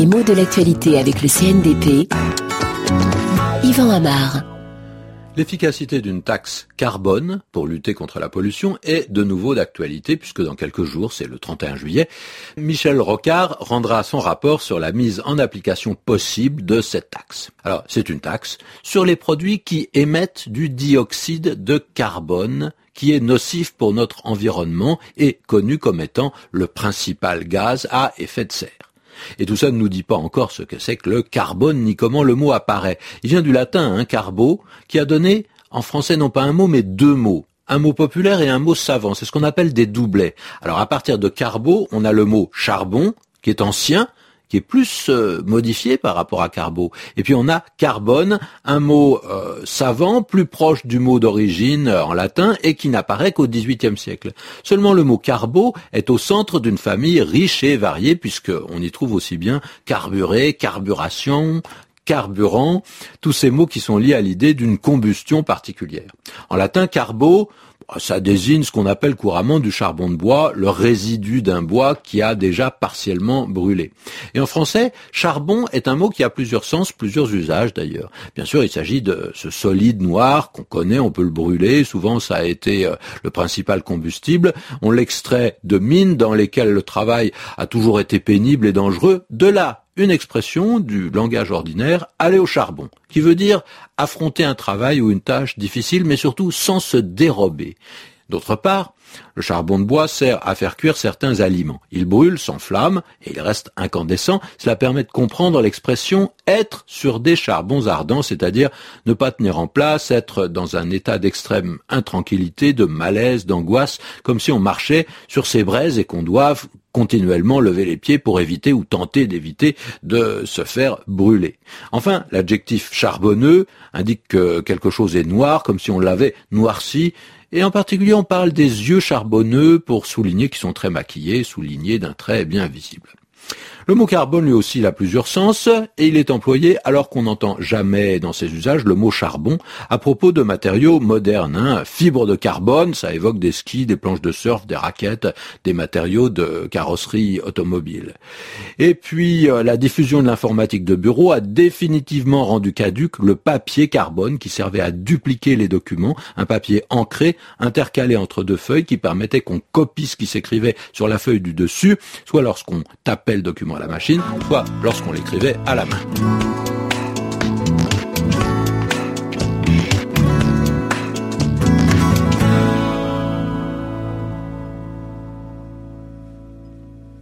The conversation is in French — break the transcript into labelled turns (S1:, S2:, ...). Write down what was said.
S1: Les mots de l'actualité avec le CNDP. Yvan Amar.
S2: L'efficacité d'une taxe carbone pour lutter contre la pollution est de nouveau d'actualité puisque dans quelques jours, c'est le 31 juillet, Michel Rocard rendra son rapport sur la mise en application possible de cette taxe. Alors, c'est une taxe sur les produits qui émettent du dioxyde de carbone qui est nocif pour notre environnement et connu comme étant le principal gaz à effet de serre. Et tout ça ne nous dit pas encore ce que c'est que le carbone ni comment le mot apparaît. Il vient du latin, hein, carbo, qui a donné en français non pas un mot mais deux mots. Un mot populaire et un mot savant. C'est ce qu'on appelle des doublets. Alors à partir de carbo, on a le mot charbon, qui est ancien, qui est plus euh, modifié par rapport à carbo. Et puis on a carbone, un mot euh, savant, plus proche du mot d'origine euh, en latin et qui n'apparaît qu'au XVIIIe siècle. Seulement le mot carbo est au centre d'une famille riche et variée puisqu'on y trouve aussi bien carburé, carburation, carburant, tous ces mots qui sont liés à l'idée d'une combustion particulière. En latin, carbo, ça désigne ce qu'on appelle couramment du charbon de bois, le résidu d'un bois qui a déjà partiellement brûlé. Et en français, charbon est un mot qui a plusieurs sens, plusieurs usages d'ailleurs. Bien sûr, il s'agit de ce solide noir qu'on connaît, on peut le brûler, souvent ça a été euh, le principal combustible. On l'extrait de mines dans lesquelles le travail a toujours été pénible et dangereux. De là, une expression du langage ordinaire, aller au charbon, qui veut dire affronter un travail ou une tâche difficile, mais surtout sans se dérober. D'autre part, le charbon de bois sert à faire cuire certains aliments. Il brûle sans flamme et il reste incandescent. Cela permet de comprendre l'expression être sur des charbons ardents, c'est-à-dire ne pas tenir en place, être dans un état d'extrême intranquillité, de malaise, d'angoisse, comme si on marchait sur ces braises et qu'on doive continuellement lever les pieds pour éviter ou tenter d'éviter de se faire brûler. Enfin, l'adjectif charbonneux indique que quelque chose est noir, comme si on l'avait noirci, et en particulier on parle des yeux charbonneux pour souligner qu'ils sont très maquillés, soulignés d'un trait bien visible. Le mot carbone lui aussi a plusieurs sens et il est employé alors qu'on n'entend jamais dans ses usages le mot charbon à propos de matériaux modernes. Hein. Fibre de carbone, ça évoque des skis, des planches de surf, des raquettes, des matériaux de carrosserie automobile. Et puis euh, la diffusion de l'informatique de bureau a définitivement rendu caduque le papier carbone qui servait à dupliquer les documents, un papier ancré, intercalé entre deux feuilles qui permettait qu'on copie ce qui s'écrivait sur la feuille du dessus, soit lorsqu'on tapait le document la machine, soit lorsqu'on l'écrivait à la main.